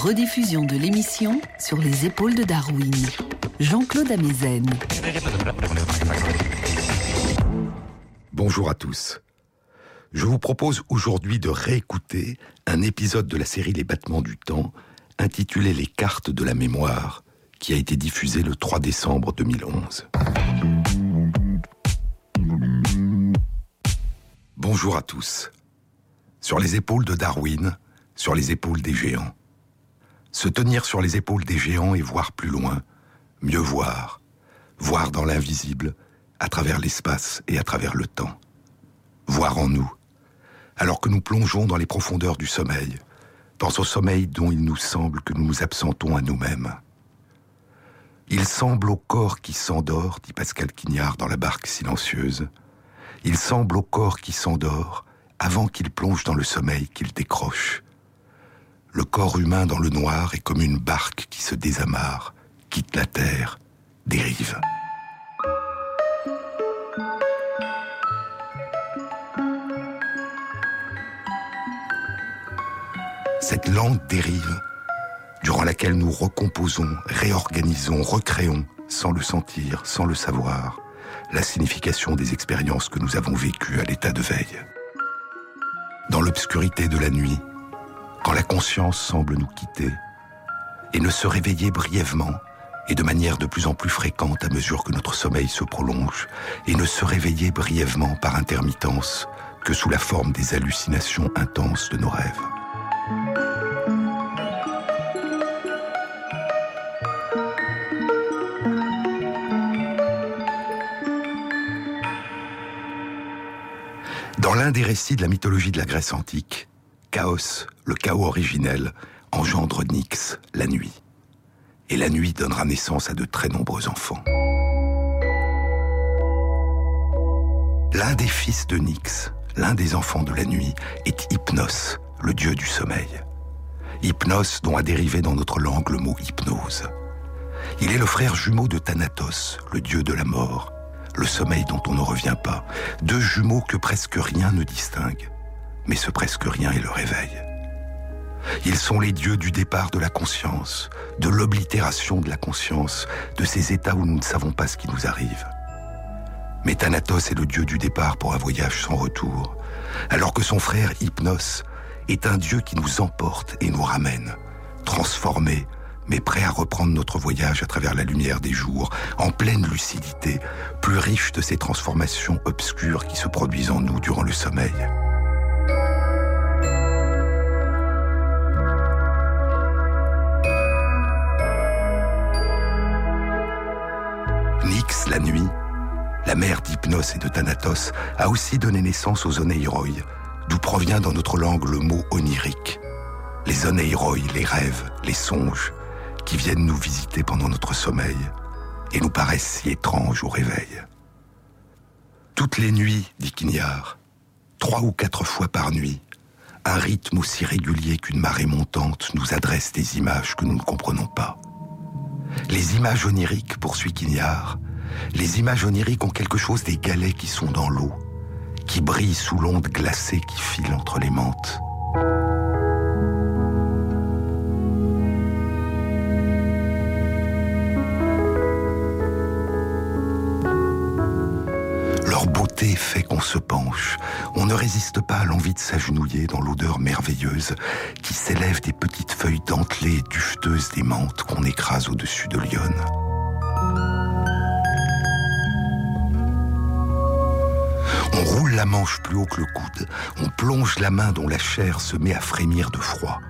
Rediffusion de l'émission sur les épaules de Darwin. Jean-Claude Amezen. Bonjour à tous. Je vous propose aujourd'hui de réécouter un épisode de la série Les battements du temps intitulé Les cartes de la mémoire qui a été diffusé le 3 décembre 2011. Bonjour à tous. Sur les épaules de Darwin, sur les épaules des géants. Se tenir sur les épaules des géants et voir plus loin, mieux voir, voir dans l'invisible, à travers l'espace et à travers le temps. Voir en nous, alors que nous plongeons dans les profondeurs du sommeil, dans ce sommeil dont il nous semble que nous nous absentons à nous-mêmes. Il semble au corps qui s'endort, dit Pascal Quignard dans la barque silencieuse, il semble au corps qui s'endort avant qu'il plonge dans le sommeil qu'il décroche. Le corps humain dans le noir est comme une barque qui se désamarre, quitte la terre, dérive. Cette lente dérive, durant laquelle nous recomposons, réorganisons, recréons, sans le sentir, sans le savoir, la signification des expériences que nous avons vécues à l'état de veille. Dans l'obscurité de la nuit, quand la conscience semble nous quitter, et ne se réveiller brièvement et de manière de plus en plus fréquente à mesure que notre sommeil se prolonge, et ne se réveiller brièvement par intermittence que sous la forme des hallucinations intenses de nos rêves. Dans l'un des récits de la mythologie de la Grèce antique, Chaos, le chaos originel, engendre Nyx, la nuit. Et la nuit donnera naissance à de très nombreux enfants. L'un des fils de Nyx, l'un des enfants de la nuit, est Hypnos, le dieu du sommeil. Hypnos dont a dérivé dans notre langue le mot hypnose. Il est le frère jumeau de Thanatos, le dieu de la mort, le sommeil dont on ne revient pas, deux jumeaux que presque rien ne distingue mais ce presque rien est le réveil. Ils sont les dieux du départ de la conscience, de l'oblitération de la conscience, de ces états où nous ne savons pas ce qui nous arrive. Mais Thanatos est le dieu du départ pour un voyage sans retour, alors que son frère Hypnos est un dieu qui nous emporte et nous ramène, transformé, mais prêt à reprendre notre voyage à travers la lumière des jours, en pleine lucidité, plus riche de ces transformations obscures qui se produisent en nous durant le sommeil. La mère d'Hypnos et de Thanatos, a aussi donné naissance aux Oneiroi, d'où provient dans notre langue le mot onirique. Les Oneiroi, les rêves, les songes, qui viennent nous visiter pendant notre sommeil et nous paraissent si étranges au réveil. Toutes les nuits, dit Quignard, trois ou quatre fois par nuit, un rythme aussi régulier qu'une marée montante nous adresse des images que nous ne comprenons pas. Les images oniriques, poursuit Quignard, les images oniriques ont quelque chose des galets qui sont dans l'eau, qui brillent sous l'onde glacée qui file entre les menthes. Leur beauté fait qu'on se penche. On ne résiste pas à l'envie de s'agenouiller dans l'odeur merveilleuse qui s'élève des petites feuilles dentelées et dufteuses des menthes qu'on écrase au-dessus de Lyon. On roule la manche plus haut que le coude. On plonge la main dont la chair se met à frémir de froid.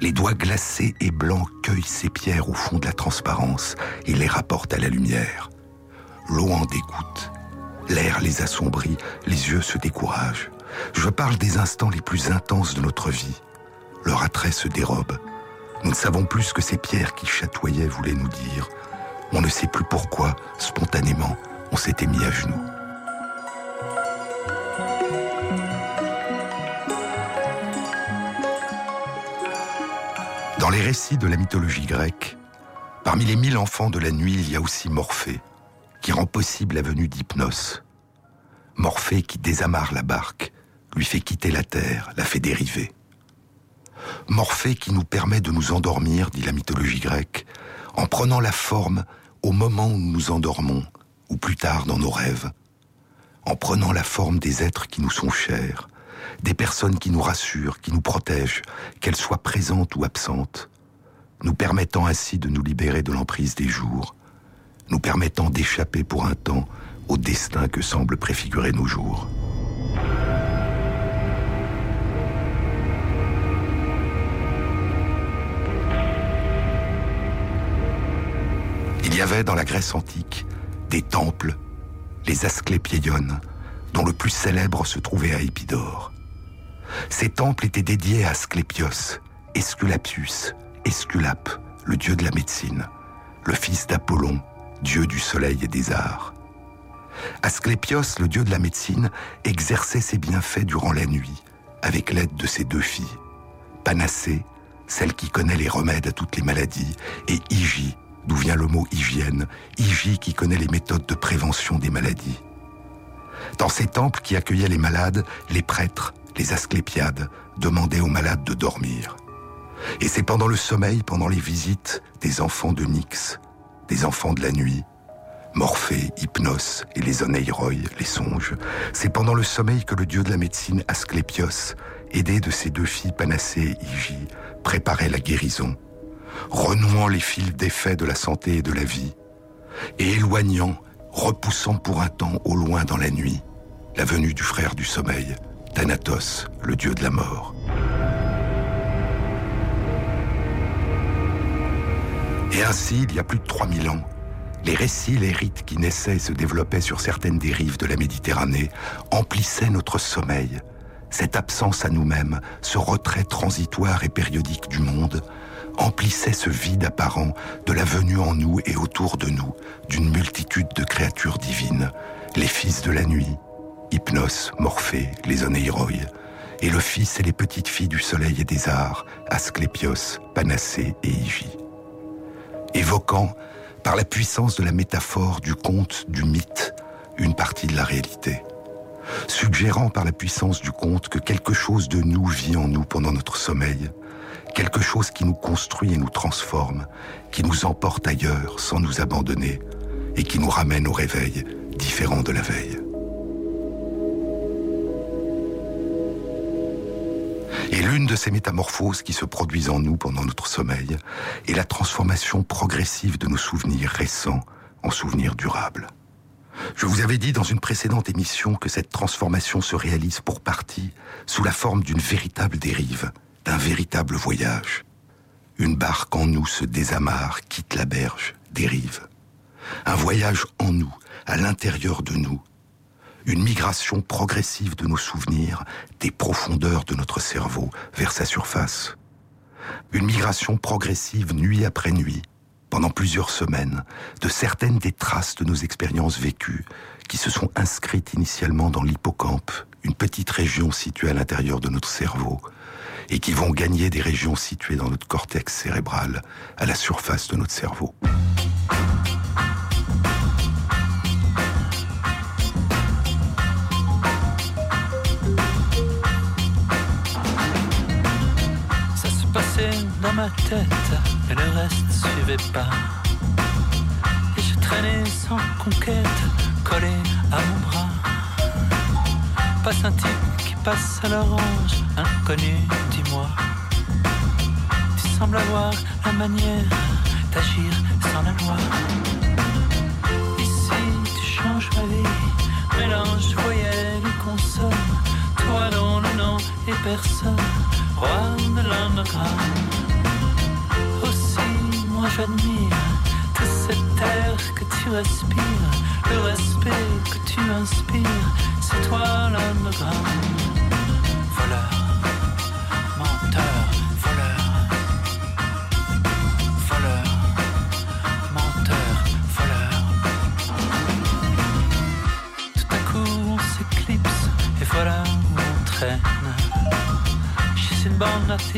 Les doigts glacés et blancs cueillent ces pierres au fond de la transparence et les rapportent à la lumière. L'eau en dégoûte. L'air les assombrit, les yeux se découragent. Je parle des instants les plus intenses de notre vie. Leur attrait se dérobe. Nous ne savons plus ce que ces pierres qui chatouillaient voulaient nous dire. On ne sait plus pourquoi, spontanément, on s'était mis à genoux. Dans les récits de la mythologie grecque, parmi les mille enfants de la nuit, il y a aussi Morphée, qui rend possible la venue d'Hypnos. Morphée qui désamarre la barque, lui fait quitter la terre, la fait dériver. Morphée qui nous permet de nous endormir, dit la mythologie grecque, en prenant la forme au moment où nous nous endormons, ou plus tard dans nos rêves, en prenant la forme des êtres qui nous sont chers, des personnes qui nous rassurent, qui nous protègent, qu'elles soient présentes ou absentes, nous permettant ainsi de nous libérer de l'emprise des jours, nous permettant d'échapper pour un temps au destin que semblent préfigurer nos jours. Il y avait dans la Grèce antique des temples, les Asclépieion, dont le plus célèbre se trouvait à Épidore. Ces temples étaient dédiés à Asclépios, Esculapius, Esculape, le dieu de la médecine, le fils d'Apollon, dieu du soleil et des arts. Asclépios, le dieu de la médecine, exerçait ses bienfaits durant la nuit, avec l'aide de ses deux filles, Panacée, celle qui connaît les remèdes à toutes les maladies, et Hygie, d'où vient le mot hygiène, Hygie qui connaît les méthodes de prévention des maladies. Dans ces temples qui accueillaient les malades, les prêtres, les asclépiades, demandaient aux malades de dormir. Et c'est pendant le sommeil, pendant les visites des enfants de Nyx, des enfants de la nuit, Morphée, Hypnos et les Oneiroi, les songes, c'est pendant le sommeil que le dieu de la médecine Asclépios, aidé de ses deux filles Panacée et Hygie, préparait la guérison, renouant les fils d'effet de la santé et de la vie, et éloignant, repoussant pour un temps au loin dans la nuit, la venue du frère du sommeil, Thanatos, le dieu de la mort. Et ainsi, il y a plus de 3000 ans, les récits, les rites qui naissaient et se développaient sur certaines des rives de la Méditerranée emplissaient notre sommeil, cette absence à nous-mêmes, ce retrait transitoire et périodique du monde, emplissait ce vide apparent de la venue en nous et autour de nous d'une multitude de créatures divines, les fils de la nuit, Hypnos, Morphée, les Oneiroi, et le fils et les petites filles du soleil et des arts, Asclépios, Panacée et Hygie. Évoquant, par la puissance de la métaphore, du conte, du mythe, une partie de la réalité, suggérant par la puissance du conte que quelque chose de nous vit en nous pendant notre sommeil, quelque chose qui nous construit et nous transforme, qui nous emporte ailleurs sans nous abandonner, et qui nous ramène au réveil différent de la veille. Et l'une de ces métamorphoses qui se produisent en nous pendant notre sommeil est la transformation progressive de nos souvenirs récents en souvenirs durables. Je vous avais dit dans une précédente émission que cette transformation se réalise pour partie sous la forme d'une véritable dérive, d'un véritable voyage. Une barque en nous se désamarre, quitte la berge, dérive. Un voyage en nous, à l'intérieur de nous, une migration progressive de nos souvenirs des profondeurs de notre cerveau vers sa surface. Une migration progressive nuit après nuit, pendant plusieurs semaines, de certaines des traces de nos expériences vécues qui se sont inscrites initialement dans l'hippocampe, une petite région située à l'intérieur de notre cerveau, et qui vont gagner des régions situées dans notre cortex cérébral, à la surface de notre cerveau. dans ma tête et le reste suivait pas. Et je traînais sans conquête, collé à mon bras. Passe un type passe à l'orange, inconnu, dis-moi. Tu sembles avoir la manière d'agir sans la loi. Ici, tu changes ma vie, mélange voyelles et consonnes. Toi dont le nom et personne, roi de l'anagramme moi j'admire tout cet air que tu respires, le respect que tu inspires, c'est toi l'anagramme.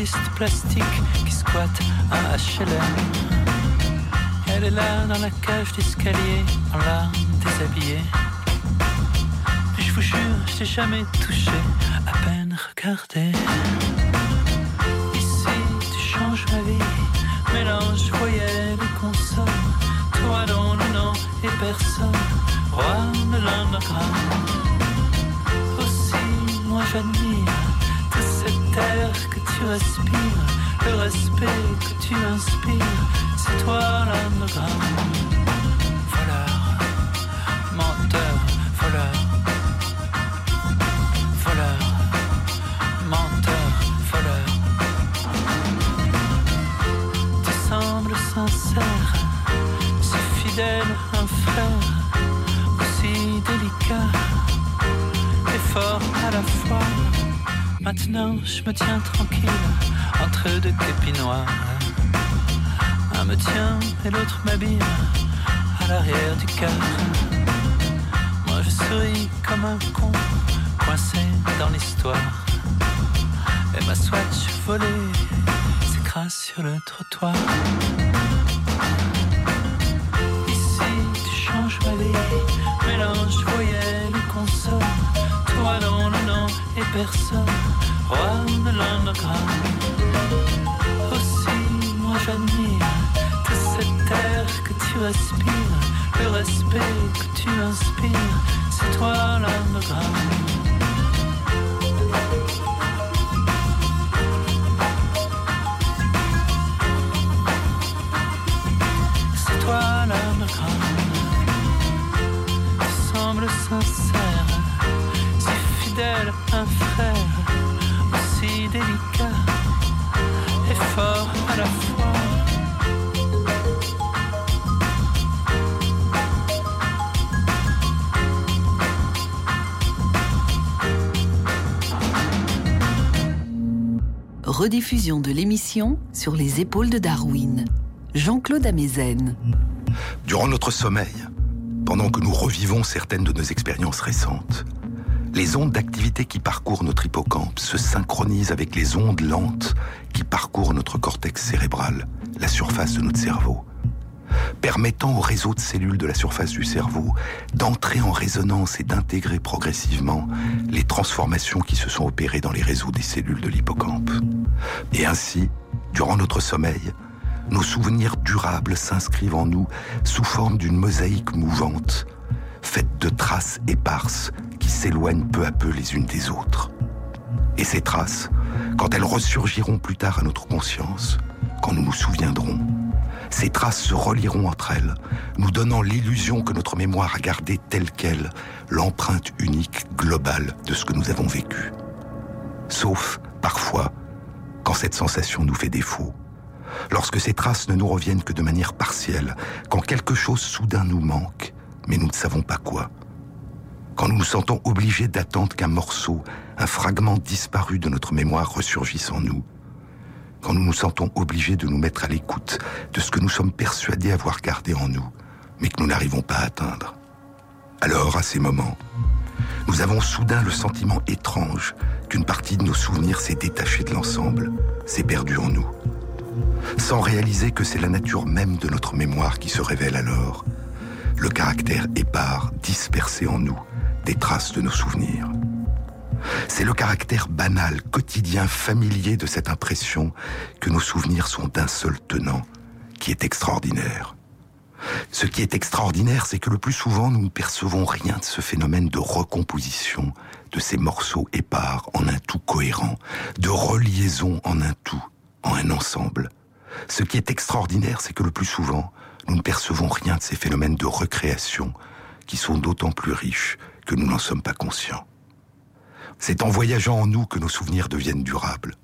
Bande d'artistes plastiques qui squattent à HLM. Elle est là dans la cage d'escalier, en larmes déshabillée. je vous jure, je t'ai jamais touché, à peine regardé. Ici, changes ma vie. Mélange voyelles et consonnes. Toi dont le nom et personne. Roi de l'underground. Aussi, moi j'admire tu respires. Le respect que tu inspires. C'est toi l'underground. Je me tiens tranquille entre deux képis noirs. Un me tient et l'autre m'habille à l'arrière du car. Moi, je souris comme un con coincé dans l'histoire. Et ma swatch volée s'écrase sur le trottoir. Ici, tu changes ma vie, mélange voyelles et consonnes. Toi dont le nom et personne, de l'underground. Aussi, moi j'admire tout cet air que tu respires, le respect que tu inspires. C'est toi l'underground. Rediffusion de l'émission sur les épaules de Darwin. Jean-Claude Amezen. Durant notre sommeil, pendant que nous revivons certaines de nos expériences récentes, les ondes d'activité qui parcourent notre hippocampe se synchronisent avec les ondes lentes qui parcourent notre cortex cérébral, la surface de notre cerveau, permettant au réseau de cellules de la surface du cerveau d'entrer en résonance et d'intégrer progressivement les transformations qui se sont opérées dans les réseaux des cellules de l'hippocampe. Et ainsi, durant notre sommeil, nos souvenirs durables s'inscrivent en nous sous forme d'une mosaïque mouvante, faite de traces éparses qui s'éloignent peu à peu les unes des autres. Et ces traces, quand elles ressurgiront plus tard à notre conscience, quand nous nous souviendrons, ces traces se relieront entre elles, nous donnant l'illusion que notre mémoire a gardé telle qu'elle l'empreinte unique, globale de ce que nous avons vécu. Sauf, parfois, quand cette sensation nous fait défaut, lorsque ces traces ne nous reviennent que de manière partielle, quand quelque chose soudain nous manque, mais nous ne savons pas quoi. Quand nous nous sentons obligés d'attendre qu'un morceau, un fragment disparu de notre mémoire ressurgisse en nous. Quand nous nous sentons obligés de nous mettre à l'écoute de ce que nous sommes persuadés avoir gardé en nous, mais que nous n'arrivons pas à atteindre. Alors, à ces moments, nous avons soudain le sentiment étrange qu'une partie de nos souvenirs s'est détachée de l'ensemble, s'est perdue en nous. Sans réaliser que c'est la nature même de notre mémoire qui se révèle alors, le caractère épars, dispersé en nous, des traces de nos souvenirs. C'est le caractère banal, quotidien, familier de cette impression que nos souvenirs sont d'un seul tenant, qui est extraordinaire. Ce qui est extraordinaire, c'est que le plus souvent, nous ne percevons rien de ce phénomène de recomposition de ces morceaux épars en un tout cohérent, de reliaison en un tout, en un ensemble. Ce qui est extraordinaire, c'est que le plus souvent, nous ne percevons rien de ces phénomènes de recréation qui sont d'autant plus riches que nous n'en sommes pas conscients. C'est en voyageant en nous que nos souvenirs deviennent durables,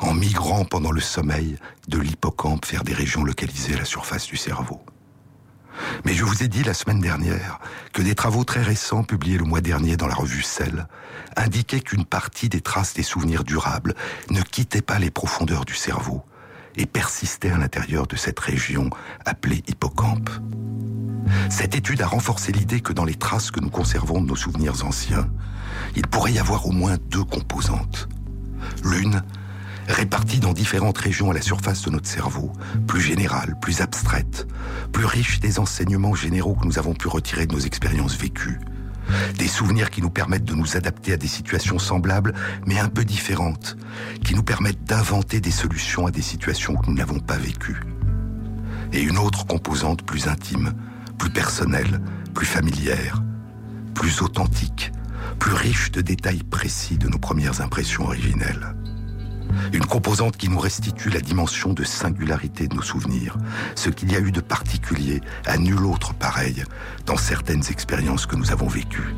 en migrant pendant le sommeil de l'hippocampe vers des régions localisées à la surface du cerveau. Mais je vous ai dit la semaine dernière que des travaux très récents publiés le mois dernier dans la revue Cell indiquaient qu'une partie des traces des souvenirs durables ne quittait pas les profondeurs du cerveau et persistait à l'intérieur de cette région appelée hippocampe. Cette étude a renforcé l'idée que dans les traces que nous conservons de nos souvenirs anciens, il pourrait y avoir au moins deux composantes. L'une, répartie dans différentes régions à la surface de notre cerveau, plus générale, plus abstraite, plus riche des enseignements généraux que nous avons pu retirer de nos expériences vécues. Des souvenirs qui nous permettent de nous adapter à des situations semblables, mais un peu différentes, qui nous permettent d'inventer des solutions à des situations que nous n'avons pas vécues. Et une autre composante plus intime, plus personnelle, plus familière, plus authentique, plus riche de détails précis de nos premières impressions originelles. Une composante qui nous restitue la dimension de singularité de nos souvenirs, ce qu'il y a eu de particulier à nul autre pareil dans certaines expériences que nous avons vécues.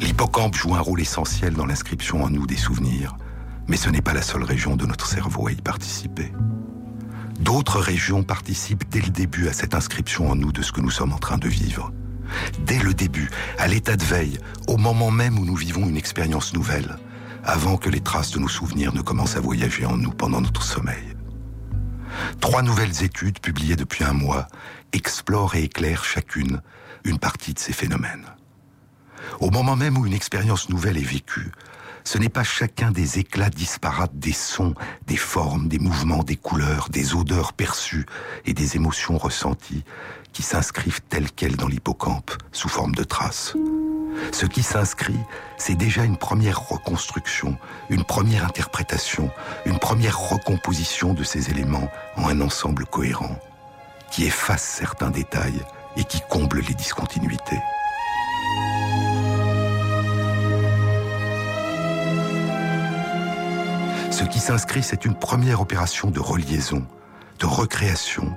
L'hippocampe joue un rôle essentiel dans l'inscription en nous des souvenirs, mais ce n'est pas la seule région de notre cerveau à y participer. D'autres régions participent dès le début à cette inscription en nous de ce que nous sommes en train de vivre. Dès le début, à l'état de veille, au moment même où nous vivons une expérience nouvelle, avant que les traces de nos souvenirs ne commencent à voyager en nous pendant notre sommeil. Trois nouvelles études publiées depuis un mois explorent et éclairent chacune une partie de ces phénomènes. Au moment même où une expérience nouvelle est vécue, ce n'est pas chacun des éclats disparates des sons, des formes, des mouvements, des couleurs, des odeurs perçues et des émotions ressenties qui s'inscrivent telles quelles dans l'hippocampe sous forme de traces. Ce qui s'inscrit, c'est déjà une première reconstruction, une première interprétation, une première recomposition de ces éléments en un ensemble cohérent, qui efface certains détails et qui comble les discontinuités. Ce qui s'inscrit, c'est une première opération de reliaison, de recréation,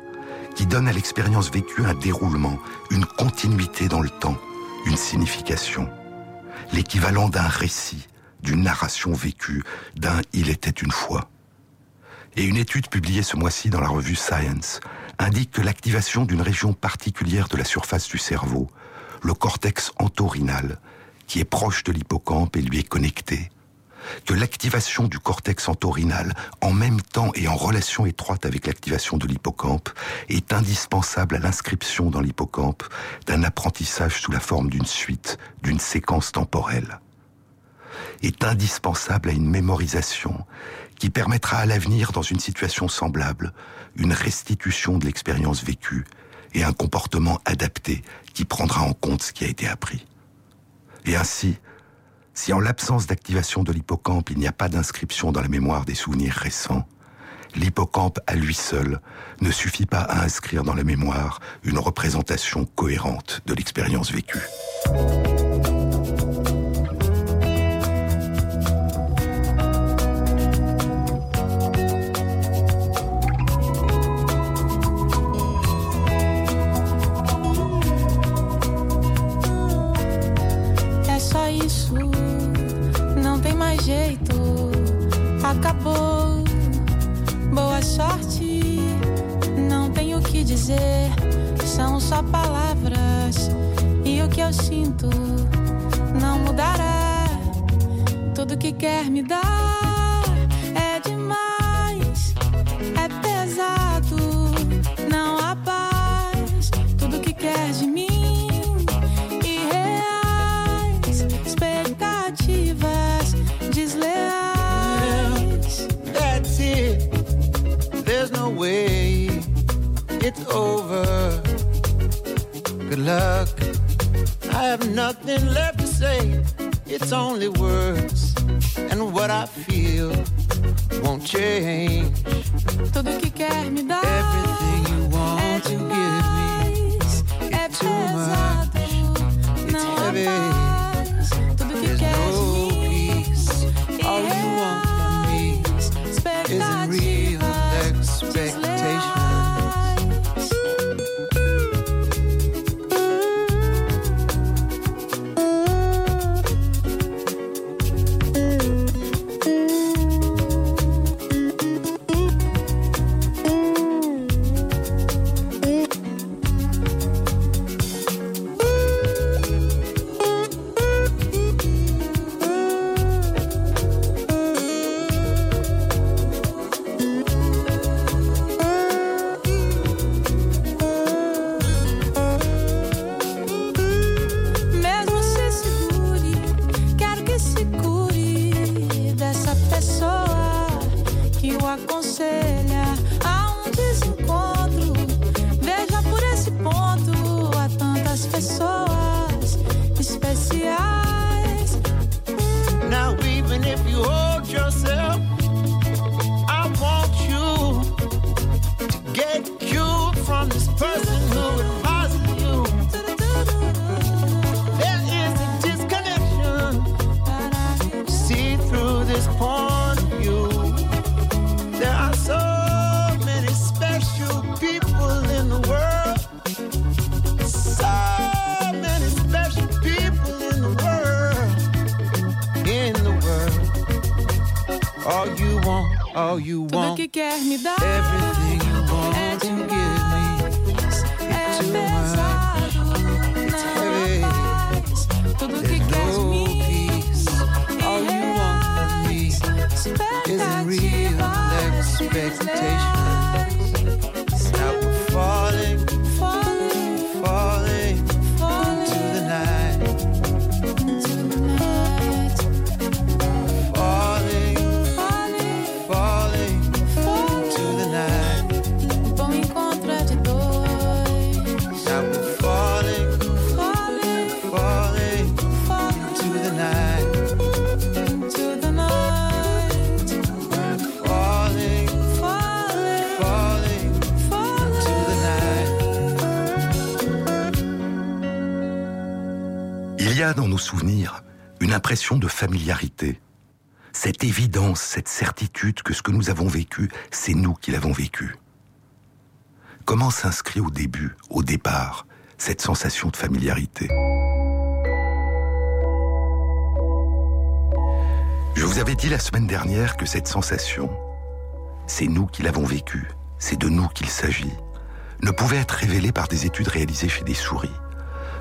qui donne à l'expérience vécue un déroulement, une continuité dans le temps, une signification, l'équivalent d'un récit, d'une narration vécue, d'un Il était une fois. Et une étude publiée ce mois-ci dans la revue Science indique que l'activation d'une région particulière de la surface du cerveau, le cortex entorhinal, qui est proche de l'hippocampe et lui est connecté, que l'activation du cortex entorhinal, en même temps et en relation étroite avec l'activation de l'hippocampe, est indispensable à l'inscription dans l'hippocampe d'un apprentissage sous la forme d'une suite, d'une séquence temporelle. Est indispensable à une mémorisation qui permettra à l'avenir, dans une situation semblable, une restitution de l'expérience vécue et un comportement adapté qui prendra en compte ce qui a été appris. Et ainsi, si en l'absence d'activation de l'hippocampe, il n'y a pas d'inscription dans la mémoire des souvenirs récents, l'hippocampe à lui seul ne suffit pas à inscrire dans la mémoire une représentation cohérente de l'expérience vécue. It's over. Good luck. I have nothing left to say. It's only words, and what I feel won't change. Tudo que quer me dar. Everything you want é to give me. É It's too pesado, much. It's não heavy. Me dar everything Souvenirs une impression de familiarité, cette évidence, cette certitude que ce que nous avons vécu, c'est nous qui l'avons vécu. Comment s'inscrit au début, au départ, cette sensation de familiarité? Je vous avais dit la semaine dernière que cette sensation, c'est nous qui l'avons vécue, c'est de nous qu'il s'agit, ne pouvait être révélée par des études réalisées chez des souris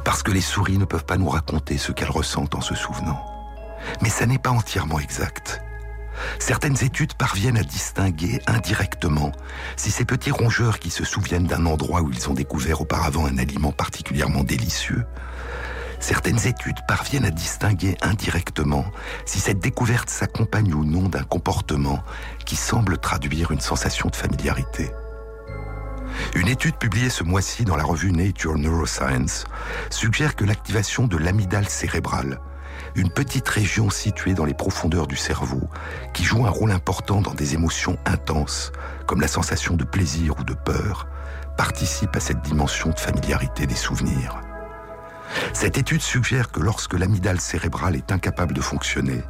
parce que les souris ne peuvent pas nous raconter ce qu'elles ressentent en se souvenant. Mais ça n'est pas entièrement exact. Certaines études parviennent à distinguer indirectement si ces petits rongeurs qui se souviennent d'un endroit où ils ont découvert auparavant un aliment particulièrement délicieux, certaines études parviennent à distinguer indirectement si cette découverte s'accompagne ou non d'un comportement qui semble traduire une sensation de familiarité. Une étude publiée ce mois-ci dans la revue Nature Neuroscience suggère que l'activation de l'amygdale cérébrale, une petite région située dans les profondeurs du cerveau, qui joue un rôle important dans des émotions intenses, comme la sensation de plaisir ou de peur, participe à cette dimension de familiarité des souvenirs. Cette étude suggère que lorsque l'amygdale cérébrale est incapable de fonctionner,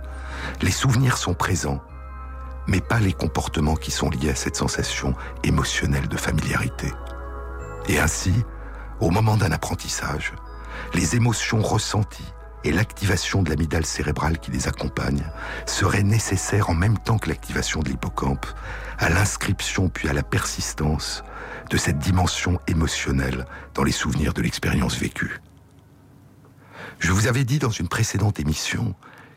les souvenirs sont présents mais pas les comportements qui sont liés à cette sensation émotionnelle de familiarité. Et ainsi, au moment d'un apprentissage, les émotions ressenties et l'activation de l'amygdale cérébrale qui les accompagne seraient nécessaires en même temps que l'activation de l'hippocampe à l'inscription puis à la persistance de cette dimension émotionnelle dans les souvenirs de l'expérience vécue. Je vous avais dit dans une précédente émission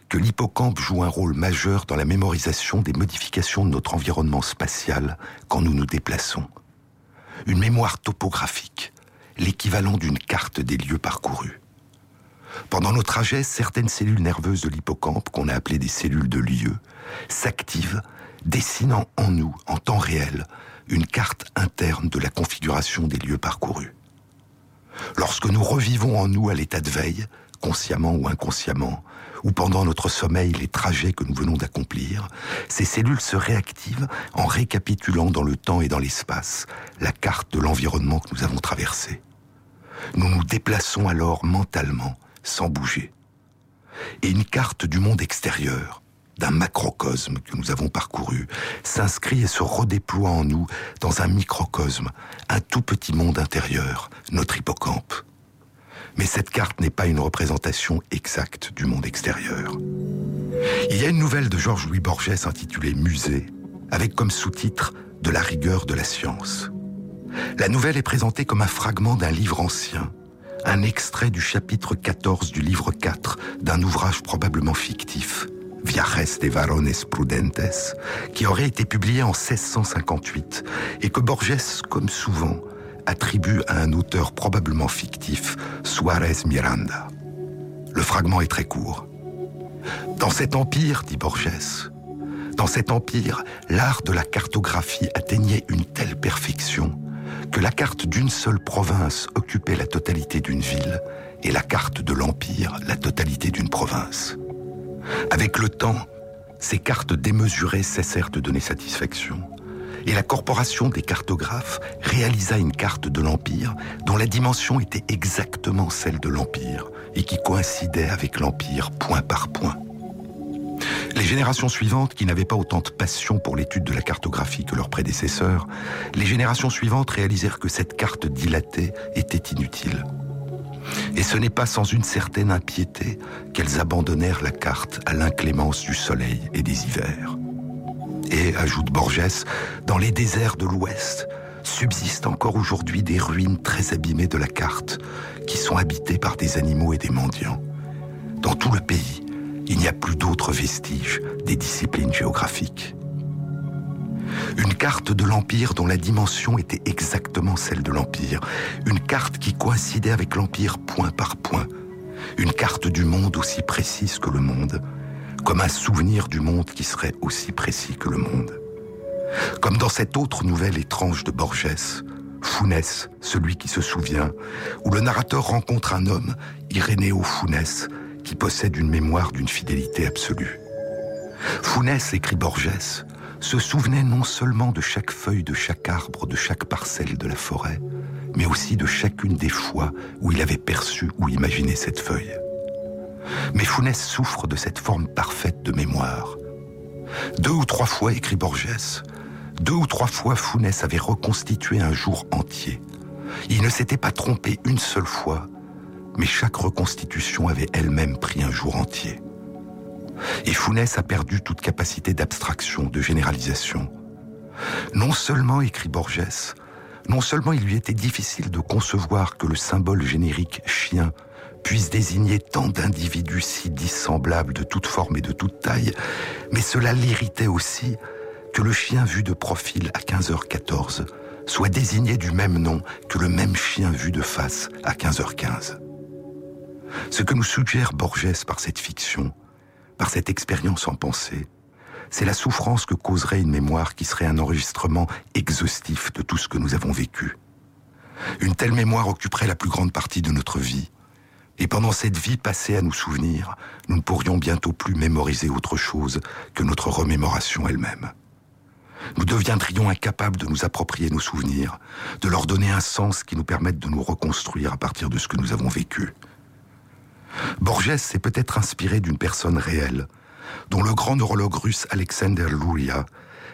que l'hippocampe joue un rôle majeur dans la mémorisation des modifications de notre environnement spatial quand nous nous déplaçons. Une mémoire topographique, l'équivalent d'une carte des lieux parcourus. Pendant nos trajets, certaines cellules nerveuses de l'hippocampe, qu'on a appelées des cellules de lieu, s'activent, dessinant en nous, en temps réel, une carte interne de la configuration des lieux parcourus. Lorsque nous revivons en nous à l'état de veille, consciemment ou inconsciemment, ou pendant notre sommeil les trajets que nous venons d'accomplir, ces cellules se réactivent en récapitulant dans le temps et dans l'espace la carte de l'environnement que nous avons traversé. Nous nous déplaçons alors mentalement, sans bouger. Et une carte du monde extérieur, d'un macrocosme que nous avons parcouru, s'inscrit et se redéploie en nous dans un microcosme, un tout petit monde intérieur, notre hippocampe. Mais cette carte n'est pas une représentation exacte du monde extérieur. Il y a une nouvelle de Georges-Louis Borges intitulée Musée, avec comme sous-titre De la rigueur de la science. La nouvelle est présentée comme un fragment d'un livre ancien, un extrait du chapitre 14 du livre 4 d'un ouvrage probablement fictif, Viajes de Varones Prudentes, qui aurait été publié en 1658 et que Borges, comme souvent, attribue à un auteur probablement fictif, Suarez Miranda. Le fragment est très court. Dans cet empire, dit Borges, dans cet empire, l'art de la cartographie atteignait une telle perfection que la carte d'une seule province occupait la totalité d'une ville et la carte de l'empire la totalité d'une province. Avec le temps, ces cartes démesurées cessèrent de donner satisfaction et la corporation des cartographes réalisa une carte de l'Empire dont la dimension était exactement celle de l'Empire et qui coïncidait avec l'Empire point par point. Les générations suivantes, qui n'avaient pas autant de passion pour l'étude de la cartographie que leurs prédécesseurs, les générations suivantes réalisèrent que cette carte dilatée était inutile. Et ce n'est pas sans une certaine impiété qu'elles abandonnèrent la carte à l'inclémence du soleil et des hivers. Et, ajoute Borges, dans les déserts de l'Ouest, subsistent encore aujourd'hui des ruines très abîmées de la carte, qui sont habitées par des animaux et des mendiants. Dans tout le pays, il n'y a plus d'autres vestiges des disciplines géographiques. Une carte de l'Empire dont la dimension était exactement celle de l'Empire. Une carte qui coïncidait avec l'Empire point par point. Une carte du monde aussi précise que le monde, comme un souvenir du monde qui serait aussi précis que le monde. Comme dans cette autre nouvelle étrange de Borges, Founès, celui qui se souvient, où le narrateur rencontre un homme, Irénéo Founès, qui possède une mémoire d'une fidélité absolue. Founès, écrit Borges, se souvenait non seulement de chaque feuille de chaque arbre, de chaque parcelle de la forêt, mais aussi de chacune des fois où il avait perçu ou imaginé cette feuille. Mais Founès souffre de cette forme parfaite de mémoire. Deux ou trois fois, écrit Borges, deux ou trois fois Founès avait reconstitué un jour entier. Il ne s'était pas trompé une seule fois, mais chaque reconstitution avait elle-même pris un jour entier. Et Founès a perdu toute capacité d'abstraction, de généralisation. Non seulement, écrit Borges, non seulement il lui était difficile de concevoir que le symbole générique chien puisse désigner tant d'individus si dissemblables de toute forme et de toute taille, mais cela l'irritait aussi que le chien vu de profil à 15h14 soit désigné du même nom que le même chien vu de face à 15h15. Ce que nous suggère Borges par cette fiction, par cette expérience en pensée, c'est la souffrance que causerait une mémoire qui serait un enregistrement exhaustif de tout ce que nous avons vécu. Une telle mémoire occuperait la plus grande partie de notre vie, et pendant cette vie passée à nous souvenir, nous ne pourrions bientôt plus mémoriser autre chose que notre remémoration elle-même. Nous deviendrions incapables de nous approprier nos souvenirs, de leur donner un sens qui nous permette de nous reconstruire à partir de ce que nous avons vécu. Borges s'est peut-être inspiré d'une personne réelle, dont le grand neurologue russe Alexander Luria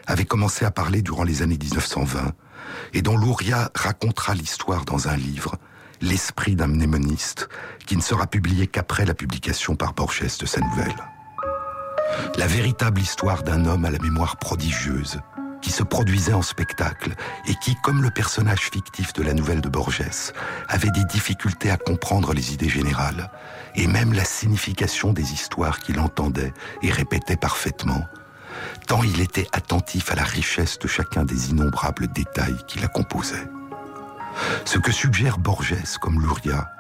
avait commencé à parler durant les années 1920, et dont Luria racontera l'histoire dans un livre, L'esprit d'un mnémoniste, qui ne sera publié qu'après la publication par Borges de sa nouvelle. La véritable histoire d'un homme à la mémoire prodigieuse, qui se produisait en spectacle et qui, comme le personnage fictif de la nouvelle de Borges, avait des difficultés à comprendre les idées générales et même la signification des histoires qu'il entendait et répétait parfaitement, tant il était attentif à la richesse de chacun des innombrables détails qui la composaient. Ce que suggère Borges comme Luria,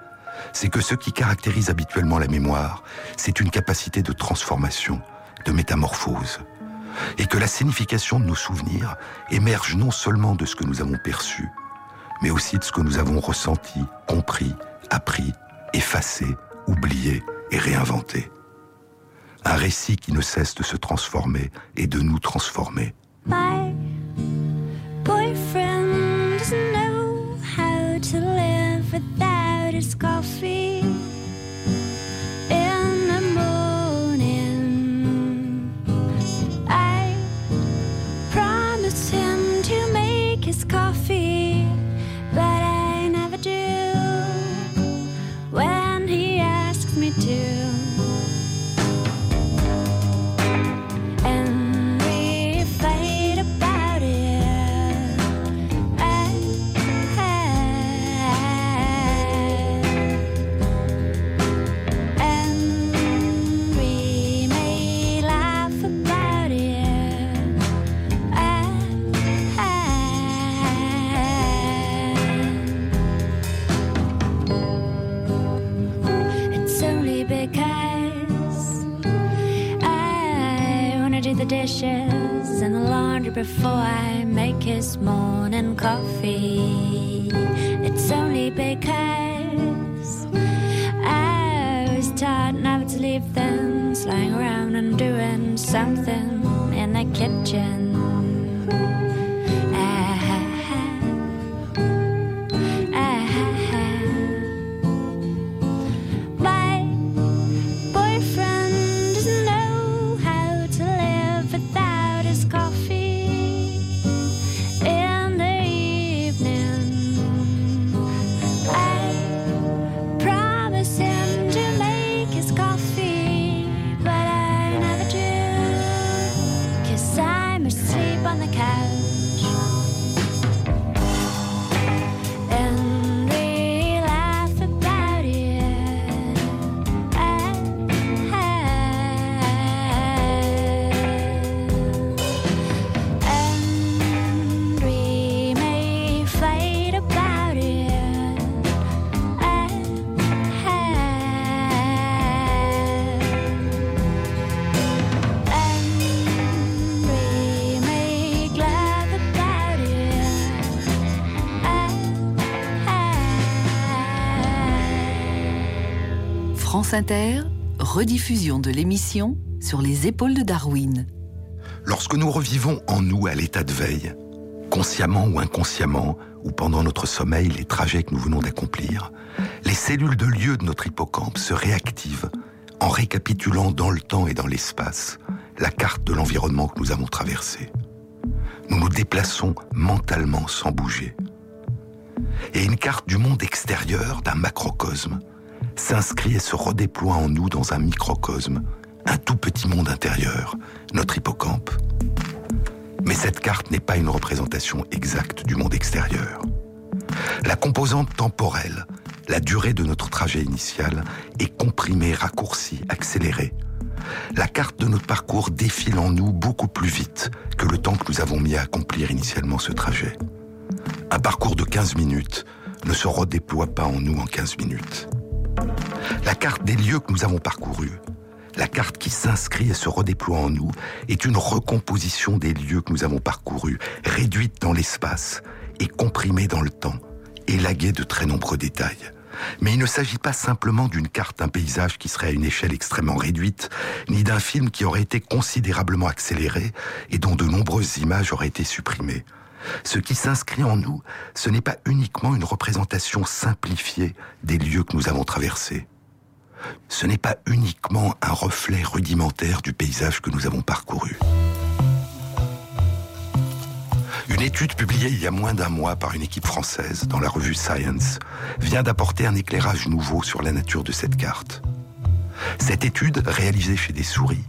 c'est que ce qui caractérise habituellement la mémoire, c'est une capacité de transformation, de métamorphose, et que la signification de nos souvenirs émerge non seulement de ce que nous avons perçu, mais aussi de ce que nous avons ressenti, compris, appris, effacé, oublié et réinventé. Un récit qui ne cesse de se transformer et de nous transformer. His coffee dishes and the laundry before I make his morning coffee. It's only because I was taught never to leave things lying around and doing something in the kitchen. France Inter, rediffusion de l'émission sur les épaules de Darwin. Lorsque nous revivons en nous à l'état de veille, consciemment ou inconsciemment, ou pendant notre sommeil les trajets que nous venons d'accomplir, les cellules de lieu de notre hippocampe se réactivent en récapitulant dans le temps et dans l'espace la carte de l'environnement que nous avons traversé. Nous nous déplaçons mentalement sans bouger. Et une carte du monde extérieur, d'un macrocosme, s'inscrit et se redéploie en nous dans un microcosme, un tout petit monde intérieur, notre hippocampe. Mais cette carte n'est pas une représentation exacte du monde extérieur. La composante temporelle, la durée de notre trajet initial, est comprimée, raccourcie, accélérée. La carte de notre parcours défile en nous beaucoup plus vite que le temps que nous avons mis à accomplir initialement ce trajet. Un parcours de 15 minutes ne se redéploie pas en nous en 15 minutes. La carte des lieux que nous avons parcourus, la carte qui s'inscrit et se redéploie en nous, est une recomposition des lieux que nous avons parcourus, réduite dans l'espace et comprimée dans le temps, élaguée de très nombreux détails. Mais il ne s'agit pas simplement d'une carte d'un paysage qui serait à une échelle extrêmement réduite, ni d'un film qui aurait été considérablement accéléré et dont de nombreuses images auraient été supprimées. Ce qui s'inscrit en nous, ce n'est pas uniquement une représentation simplifiée des lieux que nous avons traversés. Ce n'est pas uniquement un reflet rudimentaire du paysage que nous avons parcouru. Une étude publiée il y a moins d'un mois par une équipe française dans la revue Science vient d'apporter un éclairage nouveau sur la nature de cette carte. Cette étude, réalisée chez des souris,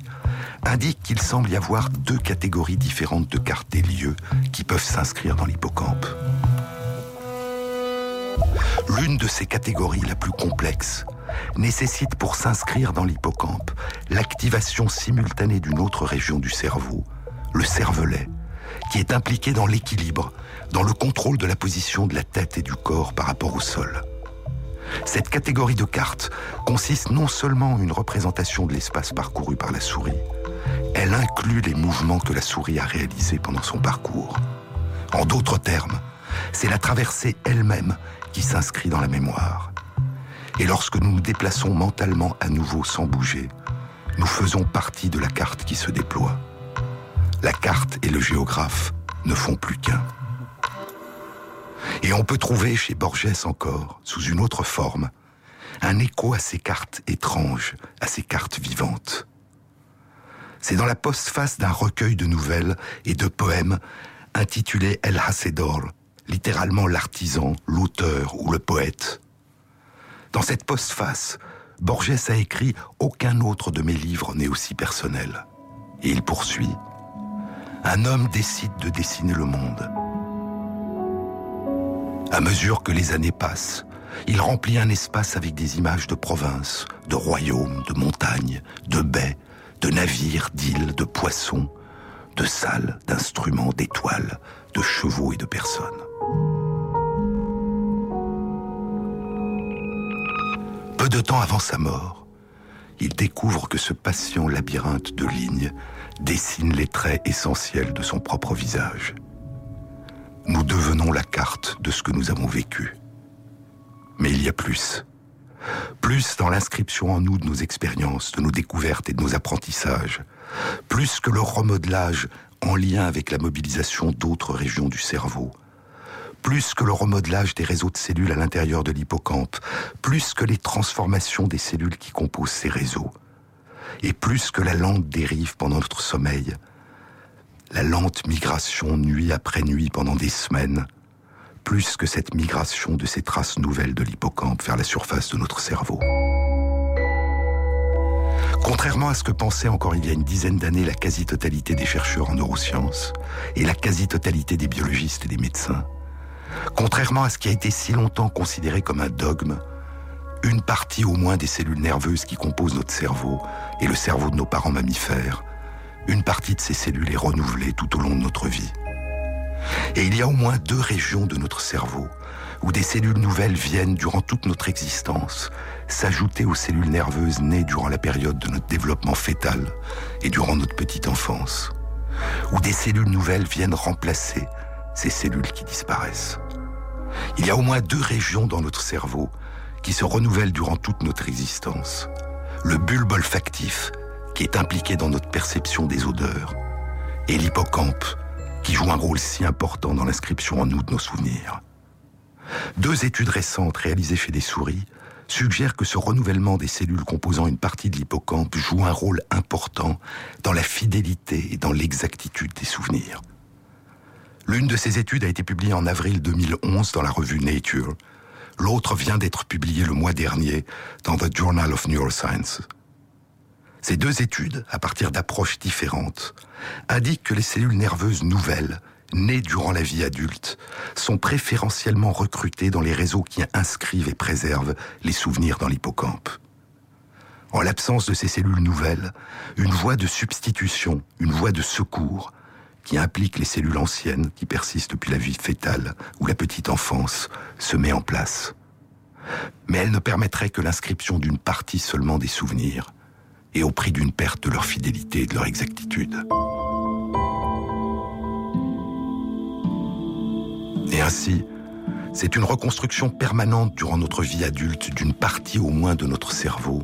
indique qu'il semble y avoir deux catégories différentes de cartes des lieux qui peuvent s'inscrire dans l'hippocampe. L'une de ces catégories, la plus complexe, nécessite pour s'inscrire dans l'hippocampe l'activation simultanée d'une autre région du cerveau, le cervelet, qui est impliqué dans l'équilibre, dans le contrôle de la position de la tête et du corps par rapport au sol. Cette catégorie de cartes consiste non seulement en une représentation de l'espace parcouru par la souris, elle inclut les mouvements que la souris a réalisés pendant son parcours. En d'autres termes, c'est la traversée elle-même qui s'inscrit dans la mémoire. Et lorsque nous nous déplaçons mentalement à nouveau sans bouger, nous faisons partie de la carte qui se déploie. La carte et le géographe ne font plus qu'un. Et on peut trouver chez Borges encore, sous une autre forme, un écho à ces cartes étranges, à ces cartes vivantes. C'est dans la postface d'un recueil de nouvelles et de poèmes intitulé El Hacedor, littéralement l'artisan, l'auteur ou le poète. Dans cette postface, Borges a écrit Aucun autre de mes livres n'est aussi personnel. Et il poursuit Un homme décide de dessiner le monde. À mesure que les années passent, il remplit un espace avec des images de provinces, de royaumes, de montagnes, de baies, de navires, d'îles, de poissons, de salles, d'instruments, d'étoiles, de chevaux et de personnes. Peu de temps avant sa mort, il découvre que ce patient labyrinthe de lignes dessine les traits essentiels de son propre visage. Nous devenons la carte de ce que nous avons vécu. Mais il y a plus. Plus dans l'inscription en nous de nos expériences, de nos découvertes et de nos apprentissages. Plus que le remodelage en lien avec la mobilisation d'autres régions du cerveau. Plus que le remodelage des réseaux de cellules à l'intérieur de l'hippocampe. Plus que les transformations des cellules qui composent ces réseaux. Et plus que la lente dérive pendant notre sommeil. La lente migration nuit après nuit pendant des semaines plus que cette migration de ces traces nouvelles de l'hippocampe vers la surface de notre cerveau. Contrairement à ce que pensait encore il y a une dizaine d'années la quasi-totalité des chercheurs en neurosciences et la quasi-totalité des biologistes et des médecins, contrairement à ce qui a été si longtemps considéré comme un dogme, une partie au moins des cellules nerveuses qui composent notre cerveau et le cerveau de nos parents mammifères, une partie de ces cellules est renouvelée tout au long de notre vie. Et il y a au moins deux régions de notre cerveau où des cellules nouvelles viennent durant toute notre existence s'ajouter aux cellules nerveuses nées durant la période de notre développement fœtal et durant notre petite enfance, où des cellules nouvelles viennent remplacer ces cellules qui disparaissent. Il y a au moins deux régions dans notre cerveau qui se renouvelle durant toute notre existence, le bulbe olfactif qui est impliqué dans notre perception des odeurs, et l'hippocampe qui joue un rôle si important dans l'inscription en nous de nos souvenirs. Deux études récentes réalisées chez des souris suggèrent que ce renouvellement des cellules composant une partie de l'hippocampe joue un rôle important dans la fidélité et dans l'exactitude des souvenirs. L'une de ces études a été publiée en avril 2011 dans la revue Nature. L'autre vient d'être publiée le mois dernier dans The Journal of Neuroscience. Ces deux études, à partir d'approches différentes, indiquent que les cellules nerveuses nouvelles, nées durant la vie adulte, sont préférentiellement recrutées dans les réseaux qui inscrivent et préservent les souvenirs dans l'hippocampe. En l'absence de ces cellules nouvelles, une voie de substitution, une voie de secours, qui implique les cellules anciennes qui persistent depuis la vie fétale ou la petite enfance, se met en place. Mais elle ne permettrait que l'inscription d'une partie seulement des souvenirs, et au prix d'une perte de leur fidélité et de leur exactitude. Et ainsi, c'est une reconstruction permanente durant notre vie adulte d'une partie au moins de notre cerveau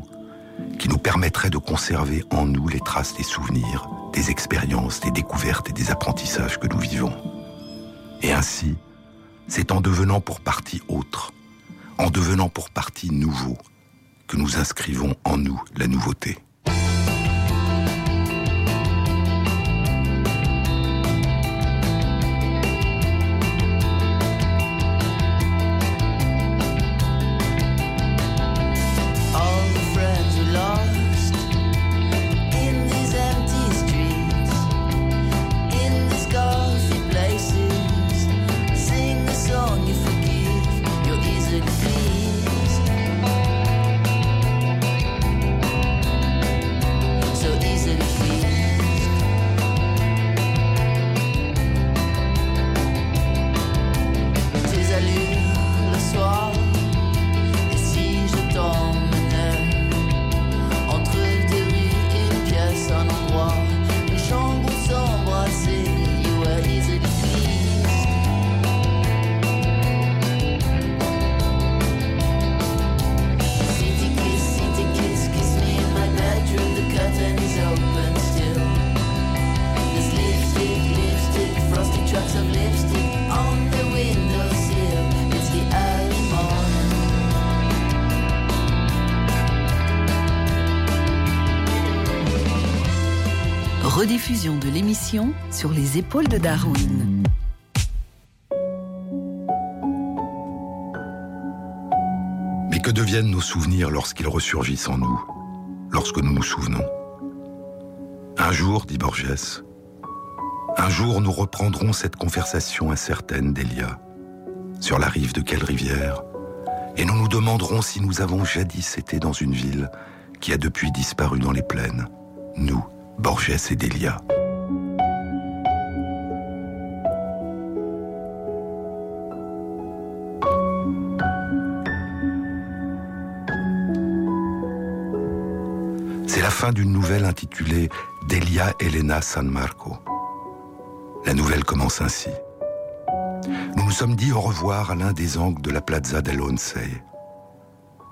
qui nous permettrait de conserver en nous les traces des souvenirs, des expériences, des découvertes et des apprentissages que nous vivons. Et ainsi, c'est en devenant pour partie autre, en devenant pour partie nouveau, que nous inscrivons en nous la nouveauté. Rediffusion de l'émission sur les épaules de Darwin. Mais que deviennent nos souvenirs lorsqu'ils ressurgissent en nous, lorsque nous nous souvenons? Un jour, dit Borges, un jour nous reprendrons cette conversation incertaine d'Elia, sur la rive de quelle rivière, et nous nous demanderons si nous avons jadis été dans une ville qui a depuis disparu dans les plaines, nous, Borges et Delia. C'est la fin d'une nouvelle intitulée Delia Elena San Marco. La nouvelle commence ainsi. Nous nous sommes dit au revoir à l'un des angles de la Plaza del Once.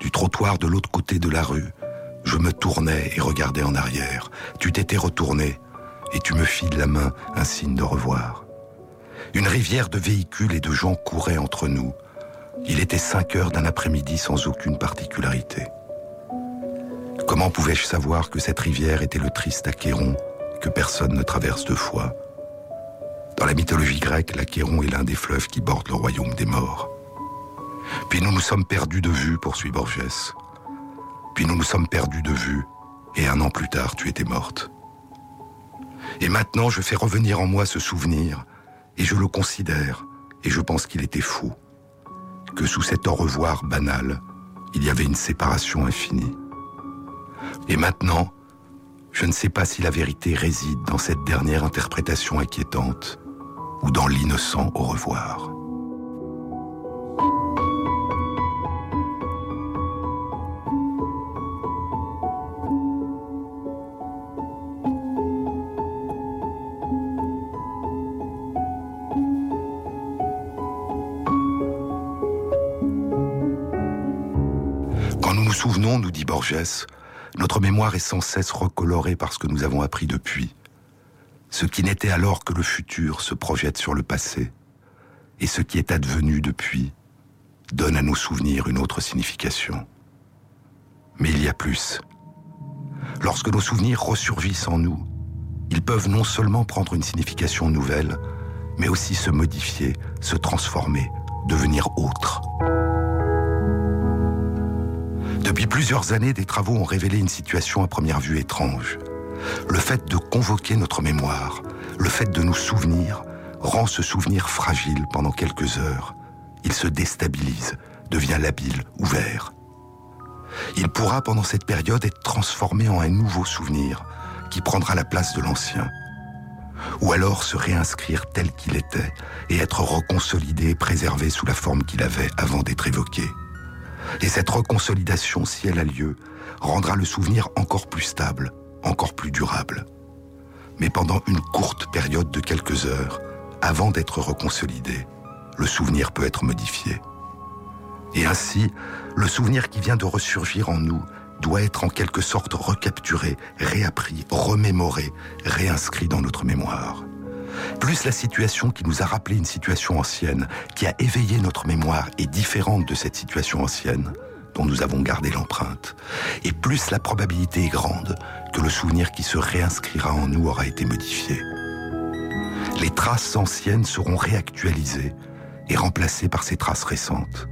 Du trottoir de l'autre côté de la rue, je me tournais et regardais en arrière. Tu t'étais retourné et tu me fis de la main un signe de revoir. Une rivière de véhicules et de gens courait entre nous. Il était cinq heures d'un après-midi sans aucune particularité. Comment pouvais-je savoir que cette rivière était le triste Achéron, que personne ne traverse deux fois? Dans la mythologie grecque, l'Achéron est l'un des fleuves qui bordent le royaume des morts. Puis nous nous sommes perdus de vue, poursuit Borges. Puis nous nous sommes perdus de vue, et un an plus tard, tu étais morte. Et maintenant, je fais revenir en moi ce souvenir, et je le considère, et je pense qu'il était faux, que sous cet au revoir banal, il y avait une séparation infinie. Et maintenant, je ne sais pas si la vérité réside dans cette dernière interprétation inquiétante ou dans l'innocent au revoir. Nous dit Borges, notre mémoire est sans cesse recolorée par ce que nous avons appris depuis. Ce qui n'était alors que le futur se projette sur le passé, et ce qui est advenu depuis donne à nos souvenirs une autre signification. Mais il y a plus. Lorsque nos souvenirs ressurgissent en nous, ils peuvent non seulement prendre une signification nouvelle, mais aussi se modifier, se transformer, devenir autres. Depuis plusieurs années, des travaux ont révélé une situation à première vue étrange. Le fait de convoquer notre mémoire, le fait de nous souvenir, rend ce souvenir fragile pendant quelques heures. Il se déstabilise, devient labile, ouvert. Il pourra pendant cette période être transformé en un nouveau souvenir qui prendra la place de l'ancien. Ou alors se réinscrire tel qu'il était et être reconsolidé et préservé sous la forme qu'il avait avant d'être évoqué. Et cette reconsolidation, si elle a lieu, rendra le souvenir encore plus stable, encore plus durable. Mais pendant une courte période de quelques heures, avant d'être reconsolidé, le souvenir peut être modifié. Et ainsi, le souvenir qui vient de ressurgir en nous doit être en quelque sorte recapturé, réappris, remémoré, réinscrit dans notre mémoire. Plus la situation qui nous a rappelé une situation ancienne, qui a éveillé notre mémoire, est différente de cette situation ancienne, dont nous avons gardé l'empreinte, et plus la probabilité est grande que le souvenir qui se réinscrira en nous aura été modifié. Les traces anciennes seront réactualisées et remplacées par ces traces récentes.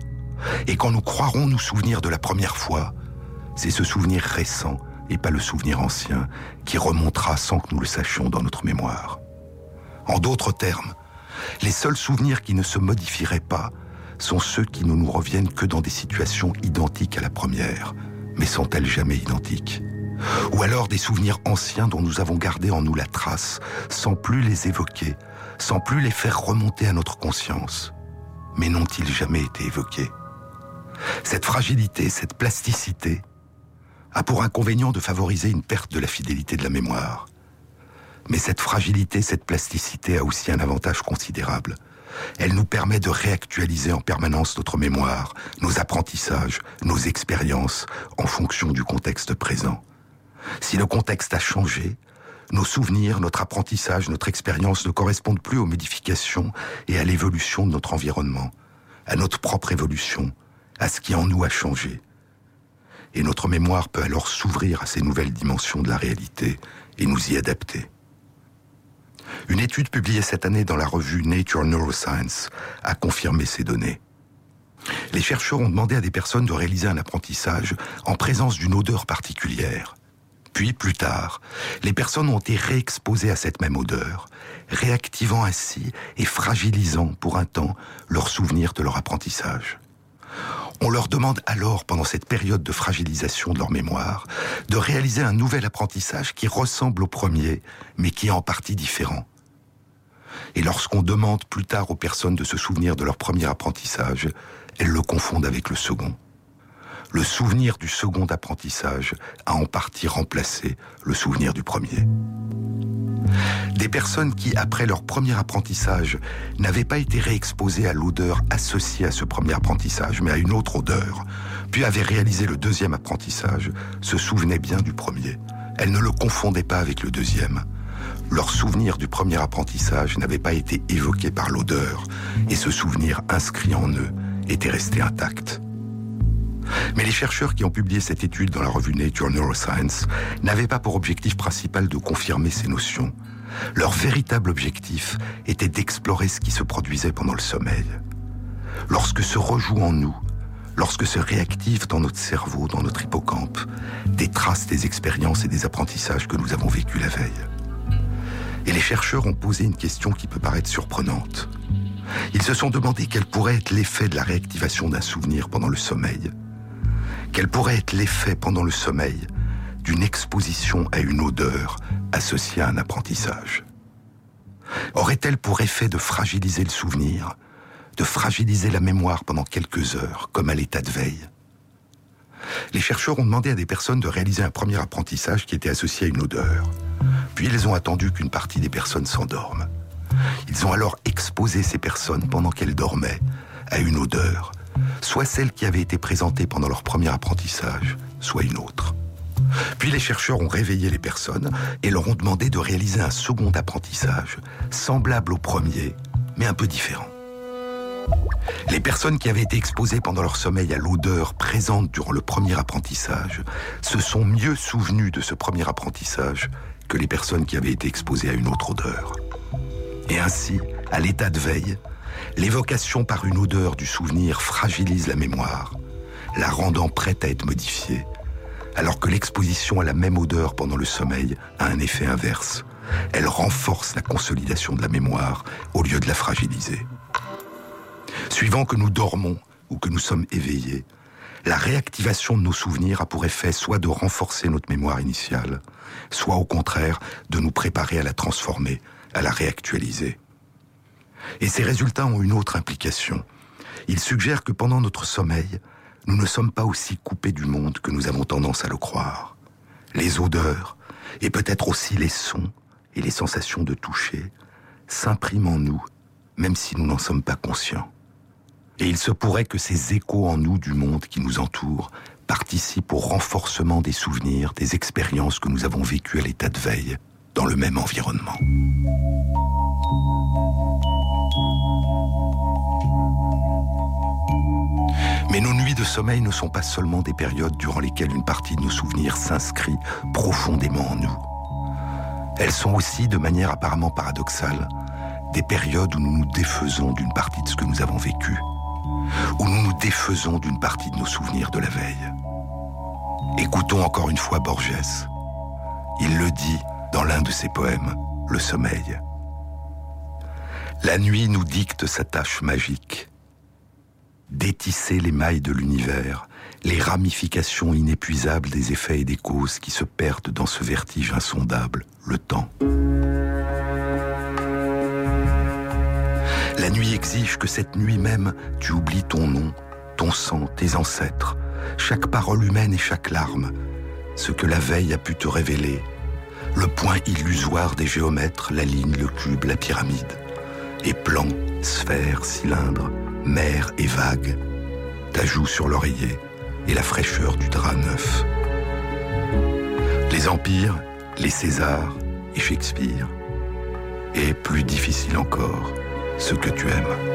Et quand nous croirons nous souvenir de la première fois, c'est ce souvenir récent et pas le souvenir ancien qui remontera sans que nous le sachions dans notre mémoire. En d'autres termes, les seuls souvenirs qui ne se modifieraient pas sont ceux qui ne nous reviennent que dans des situations identiques à la première, mais sont-elles jamais identiques? Ou alors des souvenirs anciens dont nous avons gardé en nous la trace, sans plus les évoquer, sans plus les faire remonter à notre conscience, mais n'ont-ils jamais été évoqués? Cette fragilité, cette plasticité, a pour inconvénient de favoriser une perte de la fidélité de la mémoire. Mais cette fragilité, cette plasticité a aussi un avantage considérable. Elle nous permet de réactualiser en permanence notre mémoire, nos apprentissages, nos expériences, en fonction du contexte présent. Si le contexte a changé, nos souvenirs, notre apprentissage, notre expérience ne correspondent plus aux modifications et à l'évolution de notre environnement, à notre propre évolution, à ce qui en nous a changé. Et notre mémoire peut alors s'ouvrir à ces nouvelles dimensions de la réalité et nous y adapter. Une étude publiée cette année dans la revue Nature Neuroscience a confirmé ces données. Les chercheurs ont demandé à des personnes de réaliser un apprentissage en présence d'une odeur particulière. Puis, plus tard, les personnes ont été réexposées à cette même odeur, réactivant ainsi et fragilisant pour un temps leur souvenir de leur apprentissage. On leur demande alors, pendant cette période de fragilisation de leur mémoire, de réaliser un nouvel apprentissage qui ressemble au premier, mais qui est en partie différent. Et lorsqu'on demande plus tard aux personnes de se souvenir de leur premier apprentissage, elles le confondent avec le second. Le souvenir du second apprentissage a en partie remplacé le souvenir du premier. Des personnes qui, après leur premier apprentissage, n'avaient pas été réexposées à l'odeur associée à ce premier apprentissage, mais à une autre odeur, puis avaient réalisé le deuxième apprentissage, se souvenaient bien du premier. Elles ne le confondaient pas avec le deuxième. Leur souvenir du premier apprentissage n'avait pas été évoqué par l'odeur, et ce souvenir inscrit en eux était resté intact. Mais les chercheurs qui ont publié cette étude dans la revue Nature Neuroscience n'avaient pas pour objectif principal de confirmer ces notions. Leur véritable objectif était d'explorer ce qui se produisait pendant le sommeil. Lorsque se rejouent en nous, lorsque se réactivent dans notre cerveau, dans notre hippocampe, des traces des expériences et des apprentissages que nous avons vécus la veille. Et les chercheurs ont posé une question qui peut paraître surprenante. Ils se sont demandé quel pourrait être l'effet de la réactivation d'un souvenir pendant le sommeil quel pourrait être l'effet pendant le sommeil d'une exposition à une odeur associée à un apprentissage Aurait-elle pour effet de fragiliser le souvenir, de fragiliser la mémoire pendant quelques heures, comme à l'état de veille? Les chercheurs ont demandé à des personnes de réaliser un premier apprentissage qui était associé à une odeur. Puis ils ont attendu qu'une partie des personnes s'endorment. Ils ont alors exposé ces personnes pendant qu'elles dormaient à une odeur soit celle qui avait été présentée pendant leur premier apprentissage, soit une autre. Puis les chercheurs ont réveillé les personnes et leur ont demandé de réaliser un second apprentissage, semblable au premier, mais un peu différent. Les personnes qui avaient été exposées pendant leur sommeil à l'odeur présente durant le premier apprentissage se sont mieux souvenues de ce premier apprentissage que les personnes qui avaient été exposées à une autre odeur. Et ainsi, à l'état de veille, l'évocation par une odeur du souvenir fragilise la mémoire, la rendant prête à être modifiée, alors que l'exposition à la même odeur pendant le sommeil a un effet inverse. Elle renforce la consolidation de la mémoire au lieu de la fragiliser. Suivant que nous dormons ou que nous sommes éveillés, la réactivation de nos souvenirs a pour effet soit de renforcer notre mémoire initiale, soit au contraire de nous préparer à la transformer, à la réactualiser. Et ces résultats ont une autre implication. Ils suggèrent que pendant notre sommeil, nous ne sommes pas aussi coupés du monde que nous avons tendance à le croire. Les odeurs, et peut-être aussi les sons et les sensations de toucher, s'impriment en nous, même si nous n'en sommes pas conscients. Et il se pourrait que ces échos en nous du monde qui nous entoure participent au renforcement des souvenirs, des expériences que nous avons vécues à l'état de veille, dans le même environnement. Mais nos nuits de sommeil ne sont pas seulement des périodes durant lesquelles une partie de nos souvenirs s'inscrit profondément en nous. Elles sont aussi, de manière apparemment paradoxale, des périodes où nous nous défaisons d'une partie de ce que nous avons vécu, où nous nous défaisons d'une partie de nos souvenirs de la veille. Écoutons encore une fois Borges. Il le dit dans l'un de ses poèmes, Le sommeil. La nuit nous dicte sa tâche magique. Détisser les mailles de l'univers, les ramifications inépuisables des effets et des causes qui se perdent dans ce vertige insondable, le temps. La nuit exige que cette nuit même, tu oublies ton nom, ton sang, tes ancêtres, chaque parole humaine et chaque larme, ce que la veille a pu te révéler, le point illusoire des géomètres, la ligne, le cube, la pyramide, et plans, sphères, cylindres, mer et vagues, ta joue sur l'oreiller et la fraîcheur du drap neuf. Les empires, les Césars et Shakespeare, et plus difficile encore, ce que tu aimes.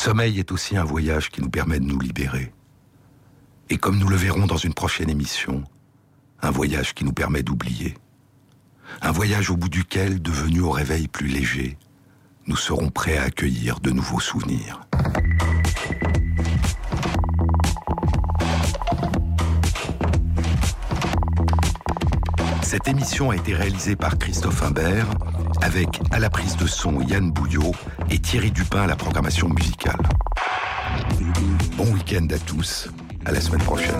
Sommeil est aussi un voyage qui nous permet de nous libérer. Et comme nous le verrons dans une prochaine émission, un voyage qui nous permet d'oublier. Un voyage au bout duquel, devenu au réveil plus léger, nous serons prêts à accueillir de nouveaux souvenirs. Cette émission a été réalisée par Christophe Imbert, avec à la prise de son Yann Bouillot et Thierry Dupin à la programmation musicale. Bon week-end à tous, à la semaine prochaine.